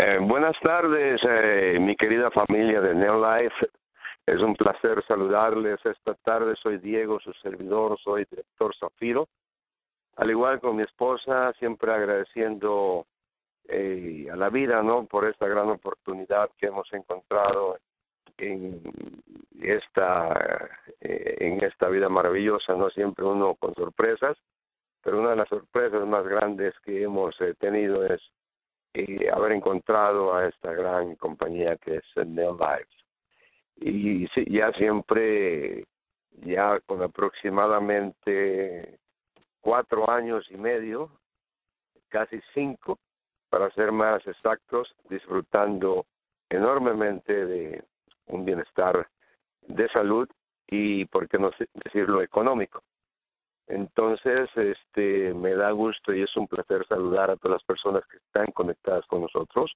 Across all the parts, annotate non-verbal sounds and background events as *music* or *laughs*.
Eh, buenas tardes, eh, mi querida familia de Neolife. Es un placer saludarles esta tarde. Soy Diego, su servidor, soy director Zafiro. Al igual con mi esposa, siempre agradeciendo eh, a la vida, ¿no? Por esta gran oportunidad que hemos encontrado en esta en esta vida maravillosa, no siempre uno con sorpresas, pero una de las sorpresas más grandes que hemos tenido es y haber encontrado a esta gran compañía que es Neo Lives. Y ya siempre, ya con aproximadamente cuatro años y medio, casi cinco, para ser más exactos, disfrutando enormemente de un bienestar de salud y, por qué no decirlo, económico. Entonces, este, me da gusto y es un placer saludar a todas las personas que están conectadas con nosotros,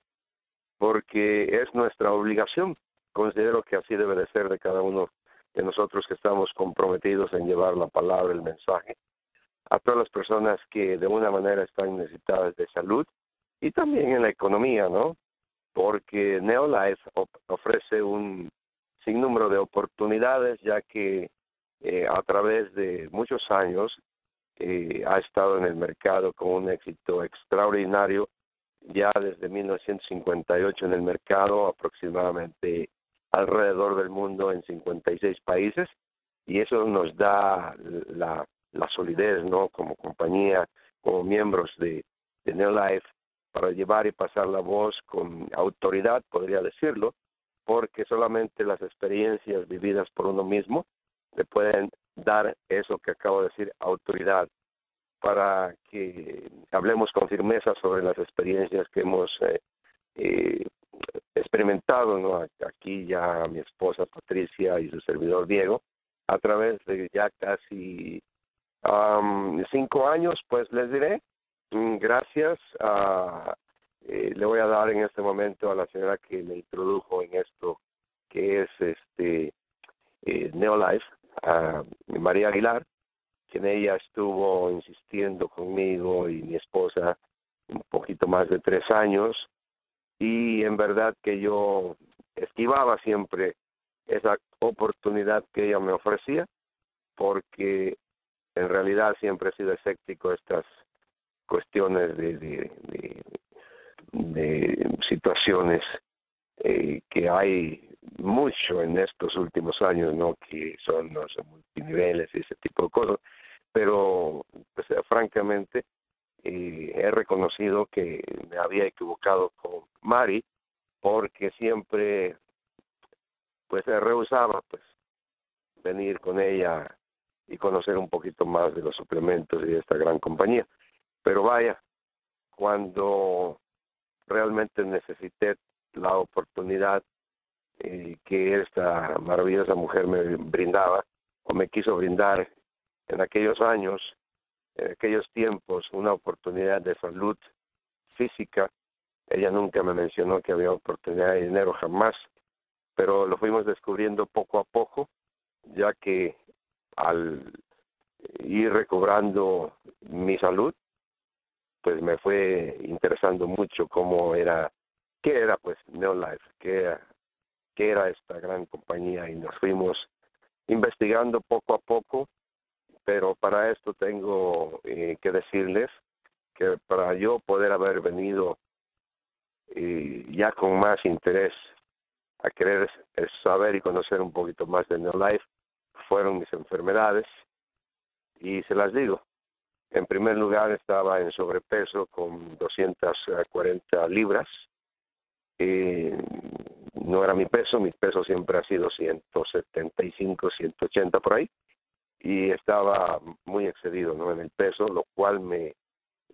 porque es nuestra obligación. Considero que así debe de ser de cada uno de nosotros que estamos comprometidos en llevar la palabra, el mensaje, a todas las personas que de una manera están necesitadas de salud y también en la economía, ¿no? Porque Neolife ofrece un sinnúmero de oportunidades, ya que eh, a través de muchos años eh, ha estado en el mercado con un éxito extraordinario, ya desde 1958 en el mercado, aproximadamente alrededor del mundo en 56 países, y eso nos da la, solidez, ¿no? Como compañía, como miembros de, de Neolife, para llevar y pasar la voz con autoridad, podría decirlo, porque solamente las experiencias vividas por uno mismo le pueden dar eso que acabo de decir, autoridad, para que hablemos con firmeza sobre las experiencias que hemos eh, eh, experimentado, ¿no? Aquí ya mi esposa Patricia y su servidor Diego, a través de ya casi cinco años, pues les diré, mm, gracias a, eh, le voy a dar en este momento a la señora que me introdujo en esto, que es este eh, Neolife, a María Aguilar, quien ella estuvo insistiendo conmigo y mi esposa un poquito más de tres años y en verdad que yo esquivaba siempre esa oportunidad que ella me ofrecía porque en realidad siempre he sido escéptico a estas cuestiones de, de, de, situaciones eh, que hay mucho en estos últimos años, ¿no? Que son los multiniveles y ese tipo de cosas. Pero, pues, francamente, eh, he reconocido que me había equivocado con Mari porque siempre, pues, rehusaba, pues, venir con ella y conocer un poquito más de los suplementos y de esta gran compañía. Pero vaya, cuando realmente necesité la oportunidad eh, que esta maravillosa mujer me brindaba o me quiso brindar en aquellos años, en aquellos tiempos, una oportunidad de salud física. Ella nunca me mencionó que había oportunidad de dinero jamás, pero lo fuimos descubriendo poco a poco, ya que al ir recobrando mi salud, pues me fue interesando mucho cómo era, qué era pues Neolife, qué era qué era esta gran compañía y nos fuimos investigando poco a poco, pero para esto tengo eh, que decirles que para yo poder haber venido eh, ya con más interés a querer saber y conocer un poquito más de Life fueron mis enfermedades. Y se las digo. En primer lugar estaba en sobrepeso con 240 libras, eh, no era mi peso, mi peso siempre ha sido 175, 180 por ahí, y estaba muy excedido ¿no? en el peso, lo cual me,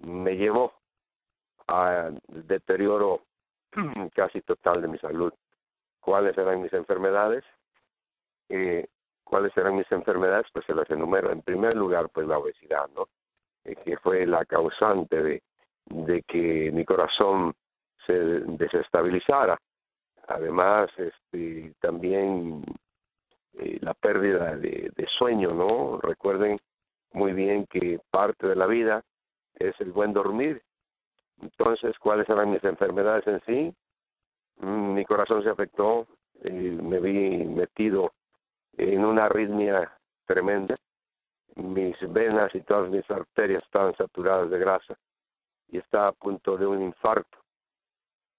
me llevó al deterioro *clears throat* casi total de mi salud. ¿Cuáles eran mis enfermedades? Eh, ¿Cuáles eran mis enfermedades? Pues se las enumero. En primer lugar, pues la obesidad, ¿no? Eh, que fue la causante de, de que mi corazón se desestabilizara además este también eh, la pérdida de, sueño no recuerden muy bien que parte de la vida es el buen dormir Entonces, ¿cuáles eran mis enfermedades en sí? Mm, mi corazón se afectó, y me vi metido en una arritmia tremenda. Mis venas y todas mis arterias estaban saturadas de grasa y estaba a punto de un infarto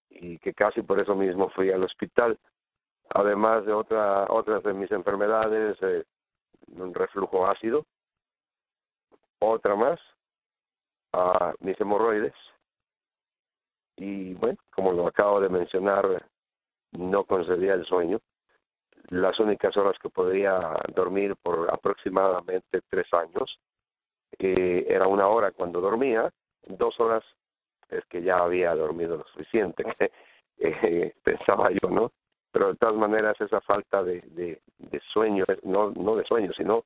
y que casi por eso mismo fui al hospital. Además de otra, otras de mis enfermedades, eh, un reflujo ácido, otra más, a mis hemorroides y bueno, como lo acabo de mencionar, no concedía el sueño. Las únicas horas que podría dormir por aproximadamente tres años eh, era una hora cuando dormía, dos horas es que ya había dormido lo suficiente, *laughs* eh, pensaba yo, ¿no? Pero de todas maneras esa falta de, de, de sueño, no, no de sueño, sino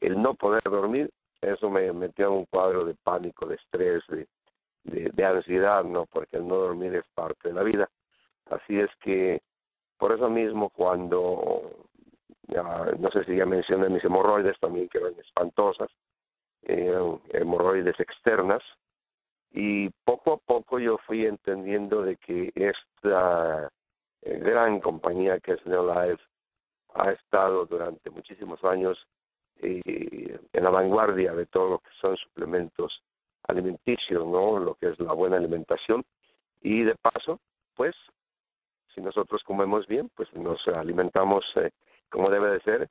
el no poder dormir, eso me metió en un cuadro de pánico, de estrés, de, de, ansiedad, ¿no? Porque el no dormir es parte de la vida. Así es que, por eso mismo, cuando, no sé si ya mencioné mis hemorroides también, que eran espantosas, eh, hemorroides externas, y poco a poco yo fui entendiendo de que esta eh, gran compañía que es Neolife ha estado durante muchísimos años eh, en la vanguardia de todo lo que son suplementos alimenticios, ¿no? Lo que es la buena alimentación. Y de paso, pues, si nosotros comemos bien, pues nos alimentamos eh, como debe de ser,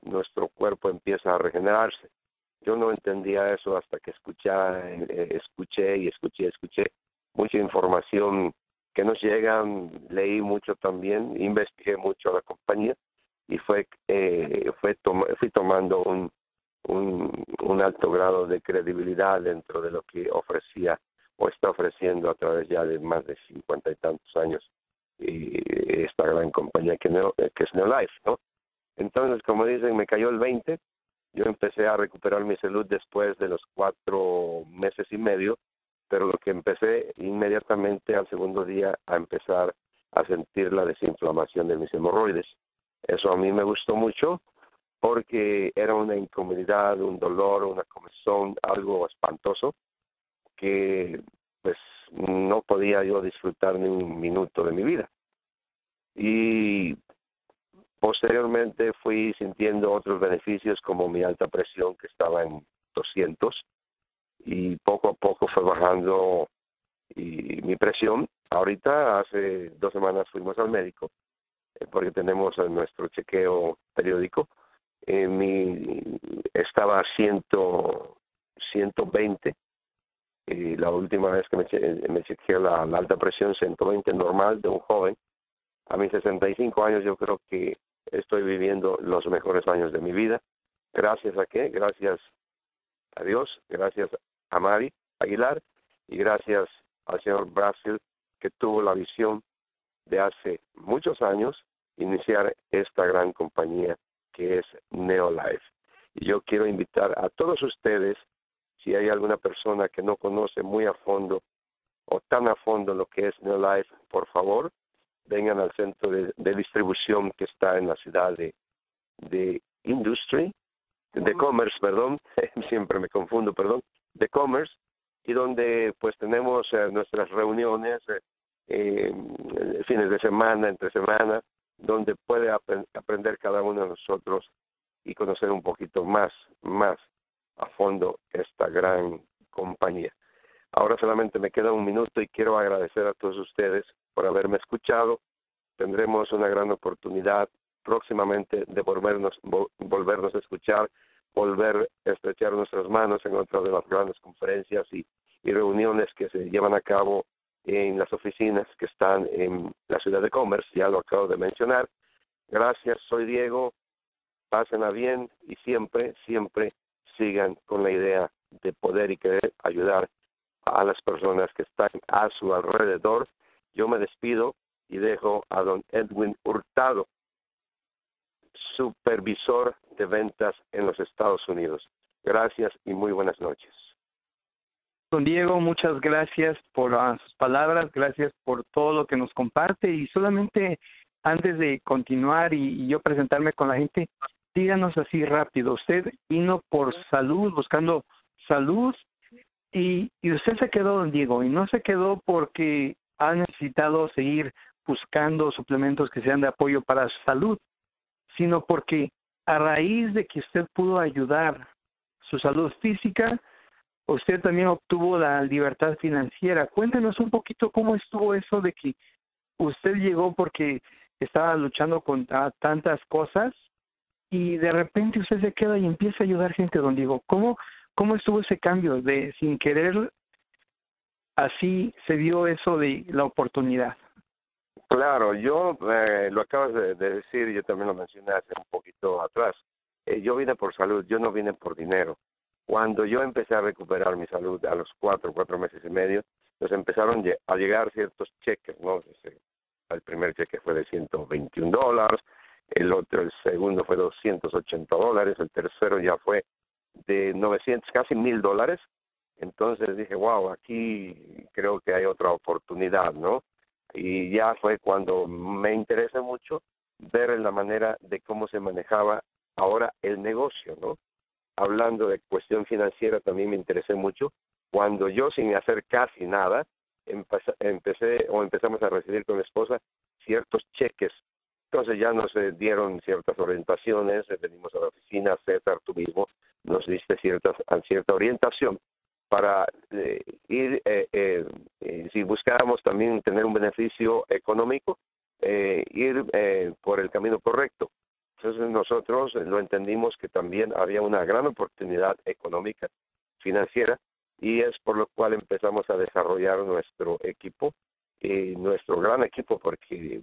nuestro cuerpo empieza a regenerarse. Yo no entendía eso hasta que escuché, eh, escuché y escuché, escuché mucha información que nos llega, leí mucho también, investigué mucho a la compañía y fue eh, fue fui tomando un un, alto grado de credibilidad dentro de lo que ofrecía o está ofreciendo a través ya de más de cincuenta y tantos años y esta gran compañía que, que es Neolife, ¿no? Entonces, como dicen, me cayó el 20, yo empecé a recuperar mi salud después de los cuatro meses y medio, pero lo que empecé inmediatamente al segundo día a empezar a sentir la desinflamación de mis hemorroides. Eso a mí me gustó mucho porque era una incomodidad, un dolor, una comezón, algo espantoso que pues no podía yo disfrutar ni un minuto de mi vida. Y posteriormente fui sintiendo otros beneficios como mi alta presión que estaba en 200 y poco a poco fue bajando y mi presión. Ahorita hace dos semanas fuimos al médico eh, porque tenemos nuestro chequeo periódico eh, mi estaba a ciento, 120 y la última vez que me, me chequeé la, alta presión 120 normal de un joven a mis 65 años yo creo que estoy viviendo los mejores años de mi vida gracias a qué gracias a Dios gracias a Mari Aguilar y gracias al señor Brasil que tuvo la visión de hace muchos años iniciar esta gran compañía que es Neolife. Y yo quiero invitar a todos ustedes, si hay alguna persona que no conoce muy a fondo o tan a fondo lo que es Neolife, por favor, vengan al centro de, distribución que está en la ciudad de, de Industry, de Commerce, perdón, *laughs* siempre me confundo, perdón, de Commerce, y donde pues tenemos eh, nuestras reuniones eh, eh, fines de semana, entre semana, donde puede aprender cada uno de nosotros y conocer un poquito más, más a fondo esta gran compañía. Ahora solamente me queda un minuto y quiero agradecer a todos ustedes por haberme escuchado. Tendremos una gran oportunidad próximamente de volvernos, volvernos a escuchar, volver a estrechar nuestras manos en otra de las grandes conferencias y reuniones que se llevan a cabo en las oficinas que están en la ciudad de Commerce, ya lo acabo de mencionar. Gracias, soy Diego, pásenla bien y siempre, siempre sigan con la idea de poder y querer ayudar a las personas que están a su alrededor. Yo me despido y dejo a don Edwin Hurtado, supervisor de ventas en los Estados Unidos. Gracias y muy buenas noches. Don Diego, muchas gracias por sus palabras, gracias por todo lo que nos comparte y solamente antes de continuar y, yo presentarme con la gente, díganos así rápido, usted vino por salud, buscando salud Y, usted se quedó, don Diego, y no se quedó porque ha necesitado seguir buscando suplementos que sean de apoyo para su salud, sino porque a raíz de que usted pudo ayudar su salud física, usted también obtuvo la libertad financiera. Cuéntenos un poquito cómo estuvo eso de que usted llegó porque estaba luchando contra tantas cosas y de repente usted se queda y empieza a ayudar gente, don Diego. ¿Cómo, cómo estuvo ese cambio de sin querer así se dio eso de la oportunidad? Claro, yo eh, lo acabas de, decir, yo también lo mencioné hace un poquito atrás. Eh, yo vine por salud, yo no vine por dinero. Cuando yo empecé a recuperar mi salud a los cuatro, cuatro meses y medio, pues empezaron a llegar ciertos cheques, ¿no? El primer cheque fue de 121 dólares, el otro, el segundo fue 280 dólares, el tercero ya fue de 900, casi mil dólares. Entonces dije, wow, aquí creo que hay otra oportunidad, ¿no? Y ya fue cuando me interesé mucho ver la manera de cómo se manejaba ahora el negocio, ¿no? Hablando de cuestión financiera también me interesé mucho cuando yo sin hacer casi nada empecé o empezamos a recibir con mi esposa ciertos cheques. Entonces ya nos eh, dieron ciertas orientaciones, eh, venimos a la oficina, César, tú mismo nos diste ciertas, cierta orientación para eh, ir, si buscáramos también tener un beneficio económico, ir por el camino correcto. Entonces nosotros lo entendimos que también había una gran oportunidad económica, financiera, y es por lo cual empezamos a desarrollar nuestro equipo, y nuestro gran equipo, porque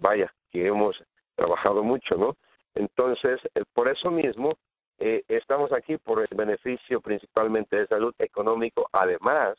vaya, que hemos trabajado mucho, ¿no? Entonces, eh, por eso mismo, eh, estamos aquí por el beneficio principalmente de salud económico, además,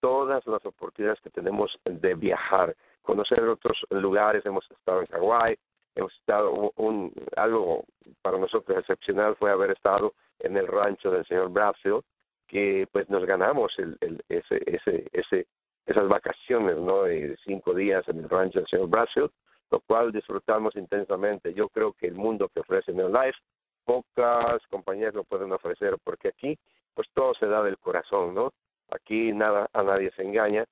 todas las oportunidades que tenemos de viajar, conocer otros lugares, hemos estado en Hawái, hemos estado un, algo para nosotros excepcional fue haber estado en el rancho del señor Bradfield, que pues nos ganamos el, el, ese, ese, ese, esas vacaciones, ¿no? De cinco días en el rancho del señor Brasil, lo cual disfrutamos intensamente. Yo creo que el mundo que ofrece Neolife, pocas compañías lo pueden ofrecer, porque aquí, pues todo se da del corazón, ¿no? Aquí nada, a nadie se engaña,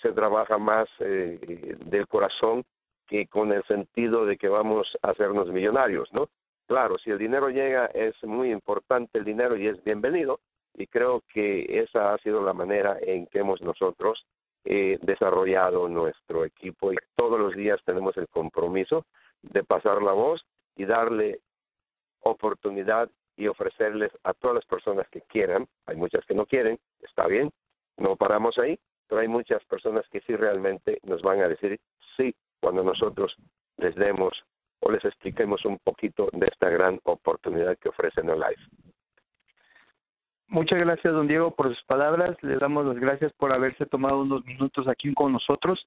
se trabaja más eh, del corazón que con el sentido de que vamos a hacernos millonarios, ¿no? Claro, si el dinero llega es muy importante el dinero y es bienvenido, y creo que esa ha sido la manera en que hemos nosotros eh, desarrollado nuestro equipo y todos los días tenemos el compromiso de pasar la voz y darle oportunidad y ofrecerles a todas las personas que quieran, hay muchas que no quieren, está bien, no paramos ahí, pero hay muchas personas que sí realmente nos van a decir sí cuando nosotros les demos o les expliquemos un poquito de esta gran oportunidad que ofrece No Life. Muchas gracias, don Diego, por sus palabras. Le damos las gracias por haberse tomado unos minutos aquí con nosotros.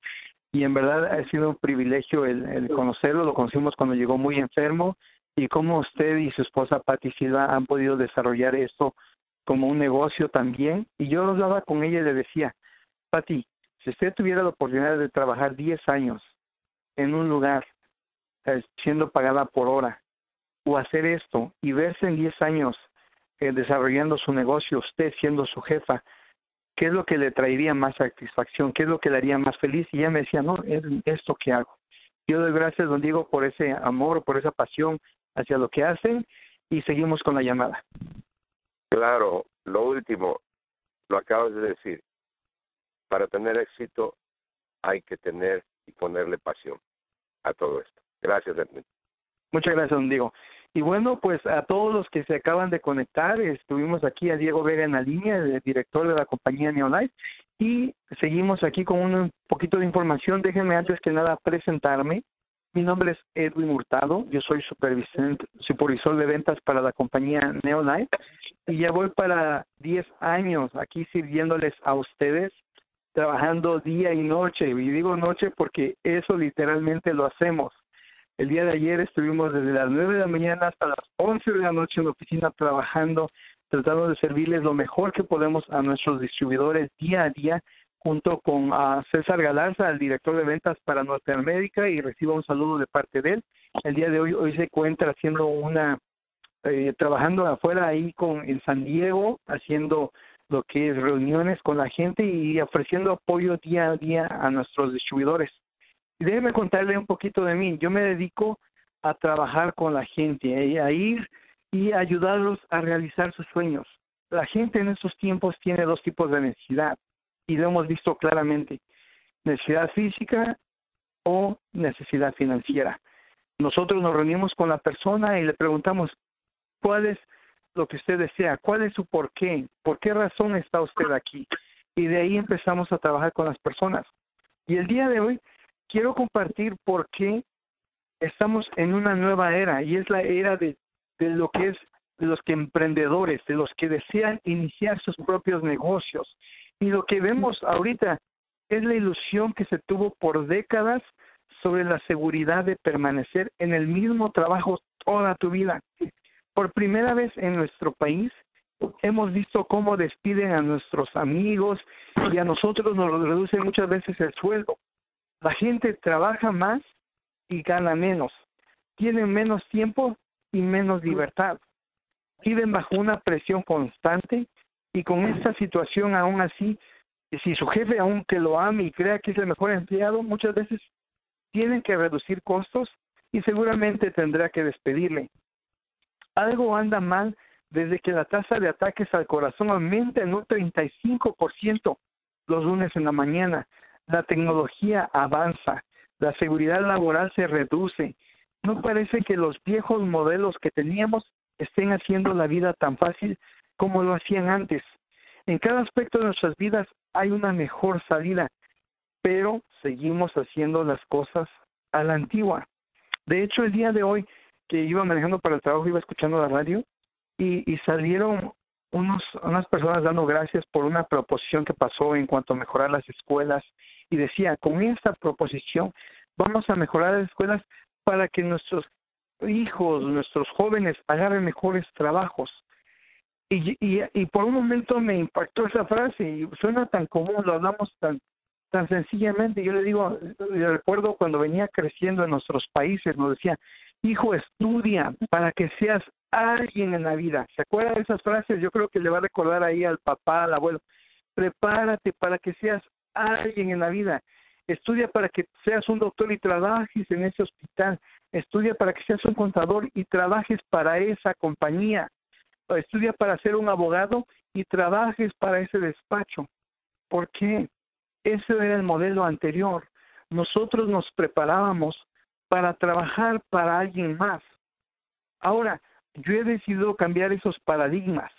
Y en verdad ha sido un privilegio el, conocerlo. Lo conocimos cuando llegó muy enfermo y cómo usted y su esposa Patti Silva han podido desarrollar esto como un negocio también. Y yo hablaba con ella y le decía, Patti, si usted tuviera la oportunidad de trabajar 10 años en un lugar eh, siendo pagada por hora o hacer esto y verse en 10 años eh, desarrollando su negocio, usted siendo su jefa, ¿qué es lo que le traería más satisfacción? ¿Qué es lo que le haría más feliz? Y ella me decía, no, es esto que hago. Yo doy gracias, don Diego, por ese amor, por esa pasión hacia lo que hacen y seguimos con la llamada. Claro, lo último, lo acabas de decir, para tener éxito hay que tener y ponerle pasión a todo esto. Gracias, Edmund. Muchas gracias, don Diego. Y bueno, pues a todos los que se acaban de conectar, estuvimos aquí a Diego Vega en la línea, el director de la compañía Neolife, y seguimos aquí con un poquito de información. Déjenme antes que nada presentarme. Mi nombre es Edwin Hurtado, yo soy supervisor de ventas para la compañía Neolife y ya voy para 10 años aquí sirviéndoles a ustedes, trabajando día y noche. Y digo noche porque eso literalmente lo hacemos el día de ayer estuvimos desde las 9 de la mañana hasta las 11 de la noche en la oficina trabajando, tratando de servirles lo mejor que podemos a nuestros distribuidores día a día, junto con a César Galarza, el director de ventas para Norteamérica, y recibo un saludo de parte de él. El día de hoy hoy se encuentra haciendo una eh, trabajando afuera ahí con en San Diego, haciendo lo que es reuniones con la gente y ofreciendo apoyo día a día a nuestros distribuidores. Y déjeme contarle un poquito de mí. Yo me dedico a trabajar con la gente, a ir y ayudarlos a realizar sus sueños. La gente en estos tiempos tiene dos tipos de necesidad y lo hemos visto claramente, necesidad física o necesidad financiera. Nosotros nos reunimos con la persona y le preguntamos, ¿cuál es lo que usted desea? ¿Cuál es su por qué? ¿Por qué razón está usted aquí? Y de ahí empezamos a trabajar con las personas. Y el día de hoy quiero compartir por qué estamos en una nueva era y es la era de, de lo que es de los que emprendedores, de los que desean iniciar sus propios negocios. Y lo que vemos ahorita es la ilusión que se tuvo por décadas sobre la seguridad de permanecer en el mismo trabajo toda tu vida. Por primera vez en nuestro país hemos visto cómo despiden a nuestros amigos y a nosotros nos reducen muchas veces el sueldo. La gente trabaja más y gana menos. Tienen menos tiempo y menos libertad. Viven bajo una presión constante y con esta situación aún así, si su jefe aunque lo ame y crea que es el mejor empleado, muchas veces tienen que reducir costos y seguramente tendrá que despedirle. Algo anda mal desde que la tasa de ataques al corazón aumenta en un 35% los lunes en la mañana. La tecnología avanza, la seguridad laboral se reduce. No parece que los viejos modelos que teníamos estén haciendo la vida tan fácil como lo hacían antes. En cada aspecto de nuestras vidas hay una mejor salida, pero seguimos haciendo las cosas a la antigua. De hecho, el día de hoy que iba manejando para el trabajo, iba escuchando la radio y, salieron unos, unas personas dando gracias por una proposición que pasó en cuanto a mejorar las escuelas y decía, con esta proposición vamos a mejorar las escuelas para que nuestros hijos, nuestros jóvenes agarren mejores trabajos. Y, y, por un momento me impactó esa frase y suena tan común, lo hablamos tan tan sencillamente. Yo le digo, yo recuerdo cuando venía creciendo en nuestros países, nos decía, hijo, estudia para que seas alguien en la vida. ¿Se acuerda de esas frases? Yo creo que le va a recordar ahí al papá, al abuelo. Prepárate para que seas alguien en la vida. Estudia para que seas un doctor y trabajes en ese hospital. Estudia para que seas un contador y trabajes para esa compañía. Estudia para ser un abogado y trabajes para ese despacho. ¿Por qué? Ese era el modelo anterior. Nosotros nos preparábamos para trabajar para alguien más. Ahora, yo he decidido cambiar esos paradigmas.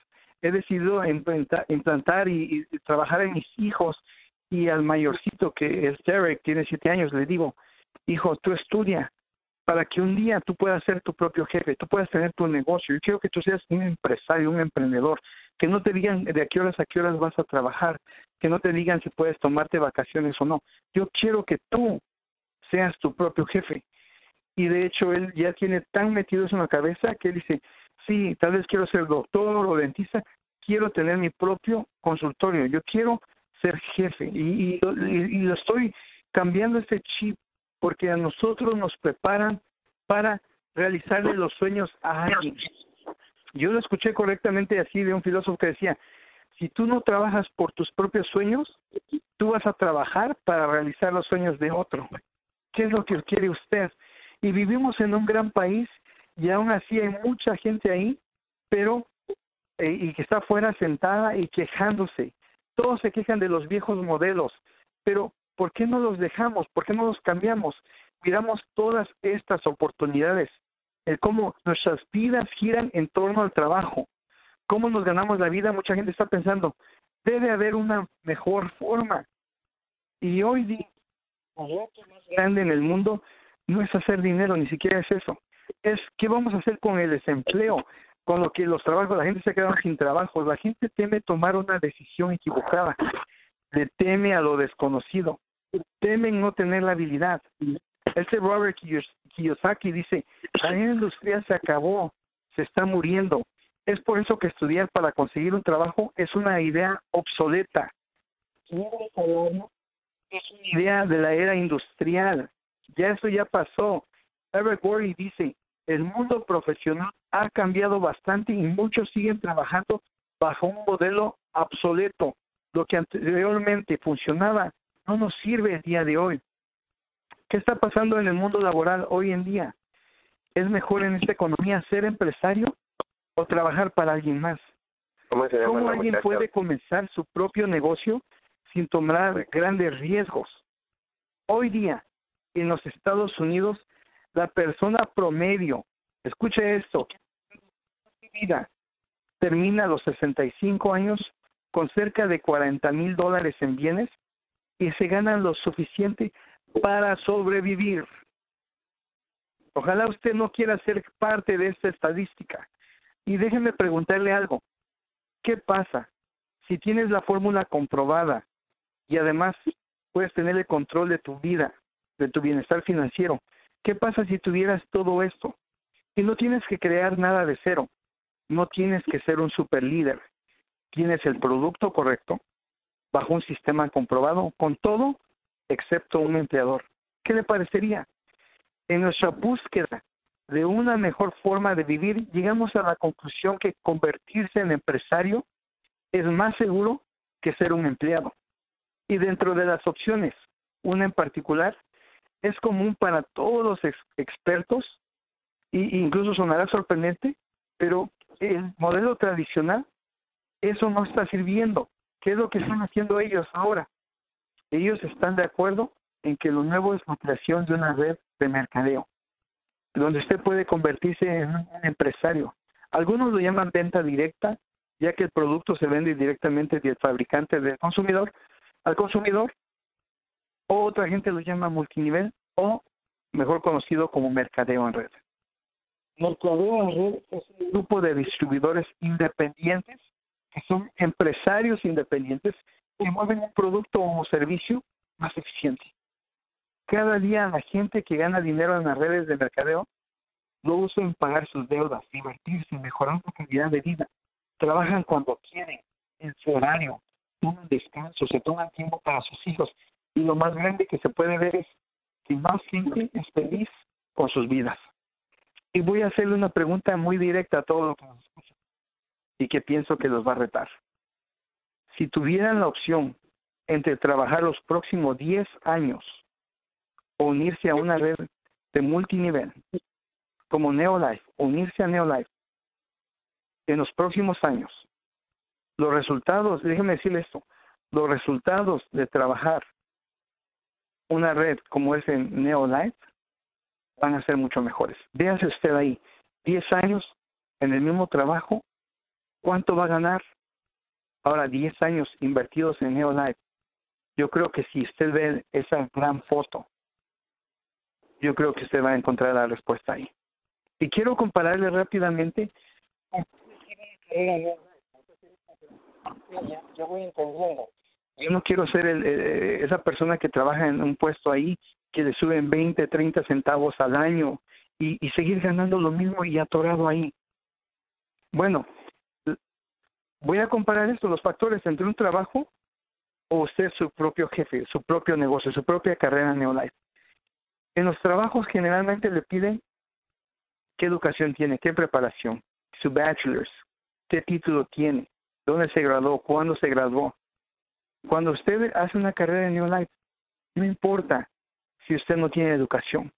He decidido implantar, y, trabajar en mis hijos y al mayorcito que es Derek, tiene siete años, le digo, hijo, tú estudia para que un día tú puedas ser tu propio jefe, tú puedas tener tu negocio. Yo quiero que tú seas un empresario, un emprendedor, que no te digan de a qué horas a qué horas vas a trabajar, que no te digan si puedes tomarte vacaciones o no. Yo quiero que tú seas tu propio jefe. Y de hecho él ya tiene tan metido eso en la cabeza que él dice, sí, tal vez quiero ser doctor o dentista, quiero tener mi propio consultorio, yo quiero ser jefe y, y, y lo estoy cambiando este chip porque a nosotros nos preparan para realizarle los sueños a alguien. Yo lo escuché correctamente así de un filósofo que decía, si tú no trabajas por tus propios sueños, tú vas a trabajar para realizar los sueños de otro. ¿Qué es lo que quiere usted? Y vivimos en un gran país y aún así hay mucha gente ahí, pero eh, y que está afuera sentada y quejándose. Todos se quejan de los viejos modelos, pero ¿por qué no los dejamos? ¿Por qué no los cambiamos? Miramos todas estas oportunidades, el cómo nuestras vidas giran en torno al trabajo, cómo nos ganamos la vida. Mucha gente está pensando, debe haber una mejor forma. Y hoy día, el más grande en el mundo no es hacer dinero, ni siquiera es eso. Es qué vamos a hacer con el desempleo, con lo que los trabajos, la gente se queda sin trabajo. La gente teme tomar una decisión equivocada, le teme a lo desconocido temen no tener la habilidad. Este Robert Kiyosaki dice, la industria se acabó, se está muriendo. Es por eso que estudiar para conseguir un trabajo es una idea obsoleta. Es una idea de la era industrial. Ya eso ya pasó. Eric Worre dice, el mundo profesional ha cambiado bastante y muchos siguen trabajando bajo un modelo obsoleto. Lo que anteriormente funcionaba no nos sirve el día de hoy. ¿Qué está pasando en el mundo laboral hoy en día? ¿Es mejor en esta economía ser empresario o trabajar para alguien más? ¿Cómo, se llama ¿Cómo la alguien muchacha? puede comenzar su propio negocio sin tomar grandes riesgos? Hoy día, en los Estados Unidos, la persona promedio, escuche esto, vida termina a los 65 años con cerca de 40 mil dólares en bienes y se gana lo suficiente para sobrevivir. Ojalá usted no quiera ser parte de esta estadística. Y déjeme preguntarle algo. ¿Qué pasa si tienes la fórmula comprobada y además puedes tener el control de tu vida, de tu bienestar financiero? ¿Qué pasa si tuvieras todo esto? Y no tienes que crear nada de cero. No tienes que ser un super líder. Tienes el producto correcto, bajo un sistema comprobado, con todo excepto un empleador. ¿Qué le parecería? En nuestra búsqueda de una mejor forma de vivir, llegamos a la conclusión que convertirse en empresario es más seguro que ser un empleado. Y dentro de las opciones, una en particular, es común para todos los ex expertos, y incluso sonará sorprendente, pero el modelo tradicional, eso no está sirviendo. ¿Qué es lo que están haciendo ellos ahora? Ellos están de acuerdo en que lo nuevo es la creación de una red de mercadeo, donde usted puede convertirse en un empresario. Algunos lo llaman venta directa, ya que el producto se vende directamente del fabricante del consumidor al consumidor, o otra gente lo llama multinivel, o mejor conocido como mercadeo en red. Mercadeo en red es un grupo de distribuidores independientes que son empresarios independientes que mueven un producto o servicio más eficiente. Cada día la gente que gana dinero en las redes de mercadeo lo usa en pagar sus deudas, divertirse, mejorar su calidad de vida. Trabajan cuando quieren, en su horario, toman descanso, se toman tiempo para sus hijos. Y lo más grande que se puede ver es que más gente es feliz con sus vidas. Y voy a hacerle una pregunta muy directa a todos los que nos escuchan y que pienso que los va a retar. Si tuvieran la opción entre trabajar los próximos 10 años o unirse a una red de multinivel como Neolife, unirse a Neolife en los próximos años, los resultados, déjeme decirle esto, los resultados de trabajar una red como es en Neolife van a ser mucho mejores. Véase usted ahí, 10 años en el mismo trabajo, ¿cuánto va a ganar? Ahora, 10 años invertidos en Neolife. Yo creo que si usted ve esa gran foto, yo creo que usted va a encontrar la respuesta ahí. Y quiero compararle rápidamente. Yo no quiero ser el, eh, esa persona que trabaja en un puesto ahí que le suben 20, 30 centavos al año y, y seguir ganando lo mismo y atorado ahí. Bueno, voy a comparar esto, los factores entre un trabajo o usted su propio jefe, su propio negocio, su propia carrera Neolife. En los trabajos generalmente le piden qué educación tiene, qué preparación, su bachelor's, qué título tiene, dónde se graduó, cuándo se graduó. Cuando usted hace una carrera en New Life, no importa si usted no tiene educación.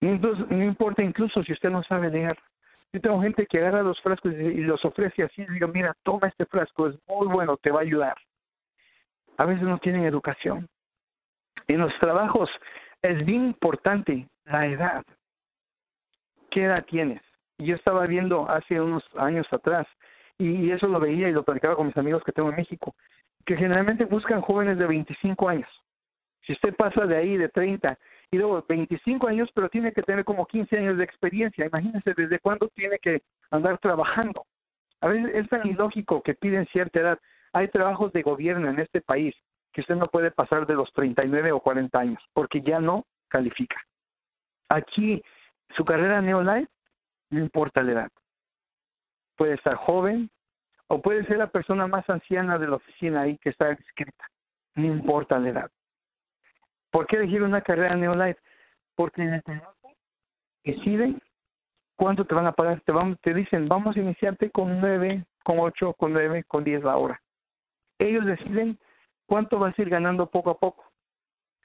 No importa incluso si usted no sabe leer. Yo tengo gente que agarra los frascos y los ofrece así y digo, mira, toma este frasco, es muy bueno, te va a ayudar. A veces no tienen educación. En los trabajos es bien importante la edad. ¿Qué edad tienes? Yo estaba viendo hace unos años atrás, y eso lo veía y lo platicaba con mis amigos que tengo en México, que generalmente buscan jóvenes de 25 años. Si usted pasa de ahí de 30 y luego 25 años, pero tiene que tener como 15 años de experiencia, imagínese desde cuándo tiene que andar trabajando. A veces es tan ilógico que piden cierta edad. Hay trabajos de gobierno en este país que usted no puede pasar de los 39 o 40 años porque ya no califica. Aquí, su carrera Neolife, no importa la edad. Puede estar joven o puede ser la persona más anciana de la oficina ahí que está escrita. No importa la edad. ¿Por qué elegir una carrera Neolife? Porque en el trabajo deciden cuánto te van a pagar. Te, van, te dicen, vamos a iniciarte con 9, con 8, con 9, con 10 la hora. Ellos deciden cuánto va a ir ganando poco a poco.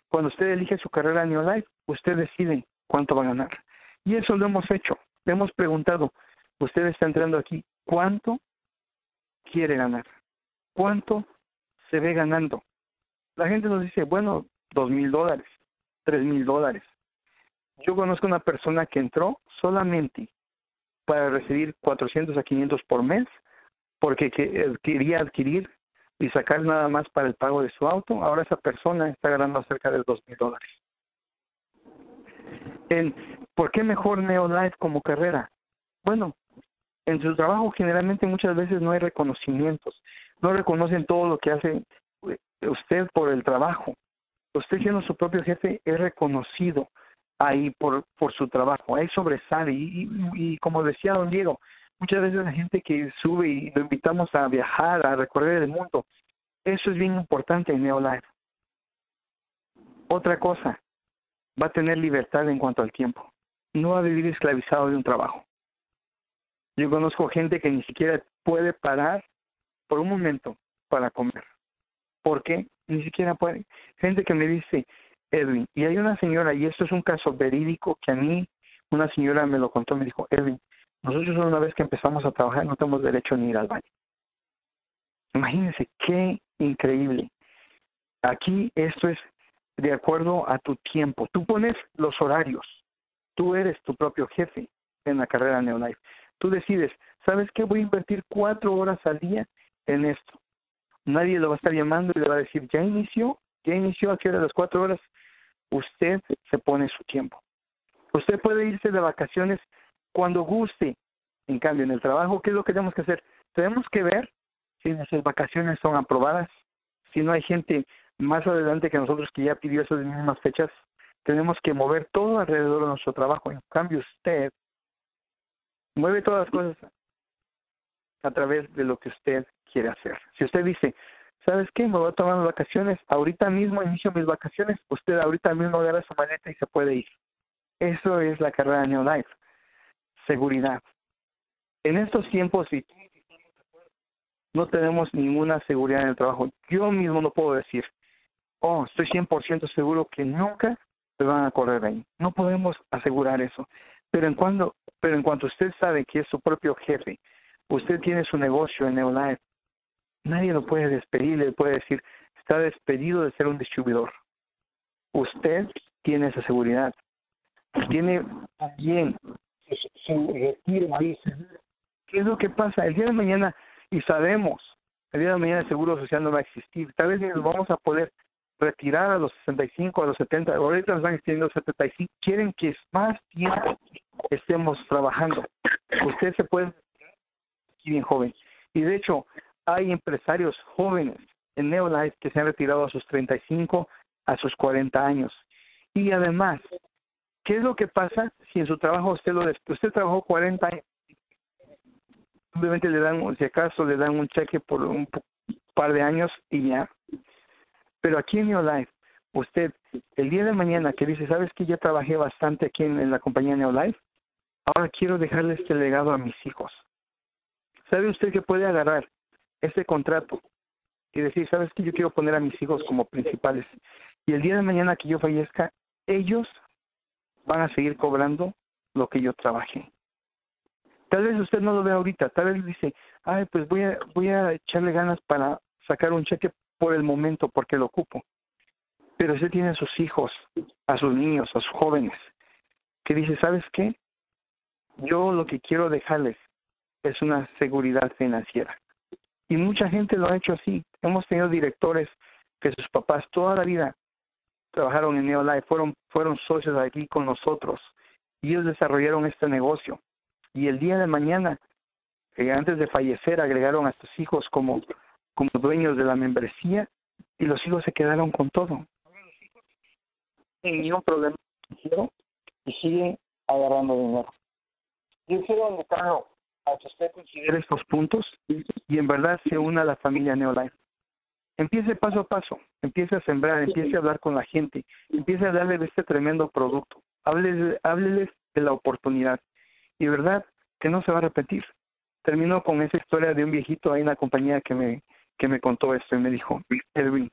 Cuando usted elige su carrera Neolife, usted decide cuánto va a ganar. Y eso lo hemos hecho. Le hemos preguntado, usted está entrando aquí, ¿cuánto quiere ganar? ¿Cuánto se ve ganando? La gente nos dice, bueno, dos mil dólares, tres mil dólares. Yo conozco una persona que entró solamente para recibir 400 a 500 por mes porque quería adquirir y sacar nada más para el pago de su auto. Ahora esa persona está ganando cerca de dos mil dólares. ¿Por qué mejor Neolife como carrera? Bueno, en su trabajo generalmente muchas veces no hay reconocimientos, no reconocen todo lo que hace eh, usted por el trabajo. Usted siendo su propio jefe es reconocido ahí por, por su trabajo, ahí sobresale. Y, y, como decía don Diego, muchas veces la gente que sube y lo invitamos a viajar, a recorrer el mundo, eso es bien importante en Neolife. Otra cosa, va a tener libertad en cuanto al tiempo. No va a vivir esclavizado de un trabajo. Yo conozco gente que ni siquiera puede parar por un momento para comer. ¿Por qué? Ni siquiera puede. Gente que me dice, Edwin, y hay una señora, y esto es un caso verídico que a mí una señora me lo contó, me dijo, Edwin, nosotros una vez que empezamos a trabajar no tenemos derecho ni ir al baño. Imagínense qué increíble. Aquí esto es de acuerdo a tu tiempo. Tú pones los horarios. Tú eres tu propio jefe en la carrera Neolife. Tú decides, ¿sabes qué? Voy a invertir cuatro horas al día en esto. Nadie lo va a estar llamando y le va a decir, ya inició, ya inició, aquí a las cuatro horas. Usted se pone su tiempo. Usted puede irse de vacaciones cuando guste. En cambio, en el trabajo, ¿qué es lo que tenemos que hacer? Tenemos que ver si nuestras vacaciones son aprobadas, si no hay gente más adelante que nosotros que ya pidió esas mismas fechas, tenemos que mover todo alrededor de nuestro trabajo. En cambio, usted mueve todas las cosas a través de lo que usted quiere hacer. Si usted dice, ¿sabes qué? Me voy a tomar vacaciones, ahorita mismo inicio mis vacaciones, usted ahorita mismo agarra su maleta y se puede ir. Eso es la carrera de New Life. Seguridad. En estos tiempos, si no tenemos ninguna seguridad en el trabajo, yo mismo no puedo decir, oh, estoy 100% seguro que nunca se van a correr ahí. No podemos asegurar eso. Pero en, cuando, pero en cuanto usted sabe que es su propio jefe, usted tiene su negocio en Neolife, nadie lo puede despedir, le puede decir, está despedido de ser un distribuidor. Usted tiene esa seguridad. Tiene también su retiro ahí. ¿Qué es lo que pasa? El día de mañana, y sabemos, el día de mañana el Seguro Social no va a existir. Tal vez nos vamos a poder retirar a los 65, a los 70, ahorita nos van extendiendo 75, quieren que más tiempo estemos trabajando. Usted se puede aquí bien joven. Y de hecho, hay empresarios jóvenes en Neolife que se han retirado a sus 35, a sus 40 años. Y además, ¿qué es lo que pasa si en su trabajo usted lo usted trabajó 40 años? Obviamente le dan, si acaso le dan un cheque por un par de años y ya, pero aquí en Neolife, usted, el día de mañana que dice, ¿sabes que ya trabajé bastante aquí en, la compañía Neolife? Ahora quiero dejarle este legado a mis hijos. ¿Sabe usted que puede agarrar este contrato y decir, ¿sabes que yo quiero poner a mis hijos como principales? Y el día de mañana que yo fallezca, ellos van a seguir cobrando lo que yo trabajé. Tal vez usted no lo vea ahorita, tal vez dice, ay, pues voy a, voy a echarle ganas para sacar un cheque por el momento porque lo ocupo. Pero usted tiene a sus hijos, a sus niños, a sus jóvenes, que dice, ¿sabes qué? Yo lo que quiero dejarles es una seguridad financiera. Y mucha gente lo ha hecho así. Hemos tenido directores que sus papás toda la vida trabajaron en Neolife, fueron, fueron socios aquí con nosotros y ellos desarrollaron este negocio. Y el día de mañana, eh, antes de fallecer, agregaron a sus hijos como como dueños de la membresía y los hijos se quedaron con todo. Sin ningún problema. Y siguen agarrando dinero. Yo quiero a que usted considere estos puntos y en verdad se una a la familia Neolife. Empiece paso a paso, empiece a sembrar, empiece a hablar con la gente, empiece a darle de este tremendo producto, hábleles, hábleles de la oportunidad. Y verdad que no se va a repetir. Termino con esa historia de un viejito ahí en la compañía que me que me contó esto y me dijo, Edwin,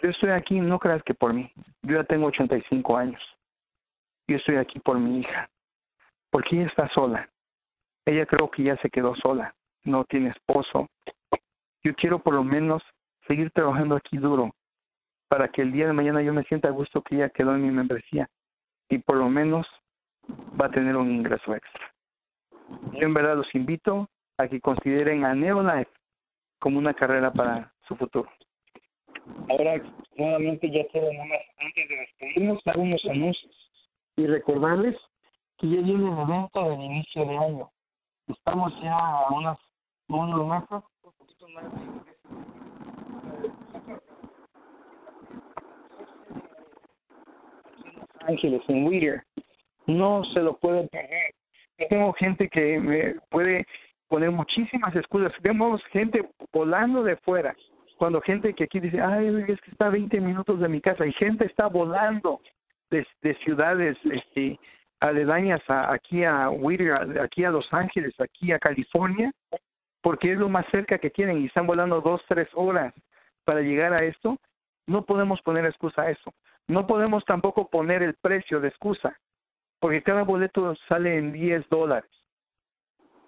yo estoy aquí, no creas que por mí, yo ya tengo 85 años, yo estoy aquí por mi hija, porque ella está sola, ella creo que ya se quedó sola, no tiene esposo, yo quiero por lo menos seguir trabajando aquí duro para que el día de mañana yo me sienta a gusto que ella quedó en mi membresía y por lo menos va a tener un ingreso extra. Yo en verdad los invito a que consideren a Neolife como una carrera para su futuro. Ahora, nuevamente ya quiero nomás, antes de despedirnos, algunos anuncios y recordarles que ya viene el evento del inicio de año. Estamos ya a unas, unos meses, un poquito más Ángeles en Whittier. No se lo pueden perder. tengo gente que me puede poner muchísimas excusas. Vemos gente volando de fuera. Cuando gente que aquí dice, ay, es que está a 20 minutos de mi casa. Y gente está volando de, de ciudades este, aledañas a, aquí a Whittier, aquí a Los Ángeles, aquí a California, porque es lo más cerca que tienen y están volando dos, tres horas para llegar a esto. No podemos poner excusa a eso. No podemos tampoco poner el precio de excusa, porque cada boleto sale en 10 dólares.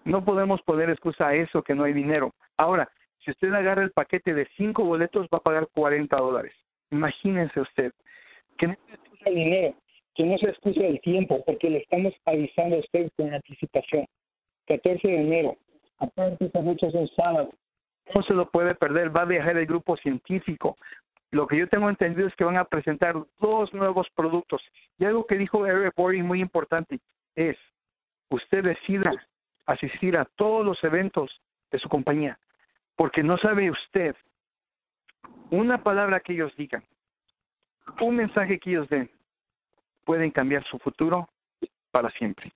No podemos poner excusa a eso que no hay dinero. Ahora, si usted agarra el paquete de cinco boletos, va a pagar 40 dólares. Imagínense usted que no el dinero, que no se excusa el tiempo, porque le estamos avisando a usted con anticipación. 14 de enero, aparte esa fecha es sábado. No se lo puede perder, va a viajar el grupo científico, lo que yo tengo entendido es que van a presentar dos nuevos productos. Y algo que dijo Eric Boring muy importante es, usted decida asistir a todos los eventos de su compañía, porque no sabe usted una palabra que ellos digan, un mensaje que ellos den, pueden cambiar su futuro para siempre.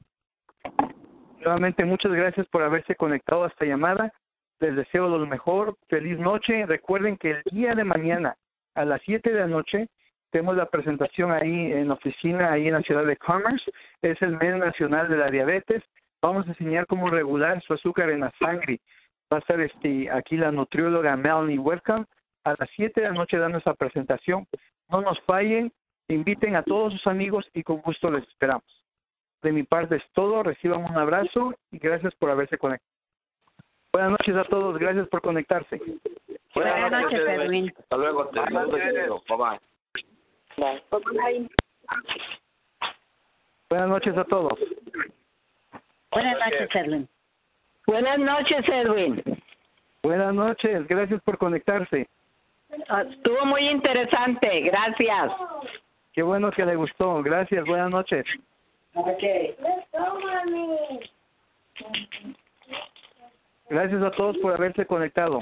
Nuevamente, muchas gracias por haberse conectado a esta llamada. Les deseo lo mejor. Feliz noche. Recuerden que el día de mañana a las 7 de la noche tenemos la presentación ahí en oficina, ahí en la ciudad de Commerce. Es el mes nacional de la diabetes. Vamos a enseñar cómo regular su azúcar en la sangre. Va a estar este, aquí la nutrióloga Melanie Welcome a las 7 de la noche dando esa presentación. No nos fallen, inviten a todos sus amigos y con gusto les esperamos. De mi parte es todo, reciban un abrazo y gracias por haberse conectado. Buenas noches a todos, gracias por conectarse. Buenas, noches, Edwin. Hasta luego. Te Bye bye. Bye. Bye. Buenas noches a todos. Buenas noches, Edwin. Buenas noches, Edwin. Buenas noches, gracias por conectarse. Ah, estuvo muy interesante, gracias. Qué bueno que le gustó, gracias, buenas noches. Okay. Gracias a todos por haberse conectado.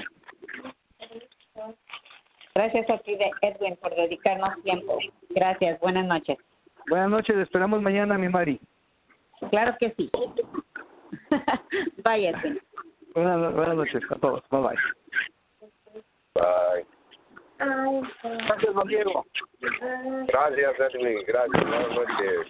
Gracias a ti, Edwin, por dedicarnos tiempo. Gracias, buenas noches. Buenas noches, esperamos mañana, mi Mari. Claro que sí. *laughs* bye, Edwin. Buenas, buenas noches a todos. Bye bye. Bye. Gracias, Diego. Gracias, Edwin. Gracias. Buenas noches.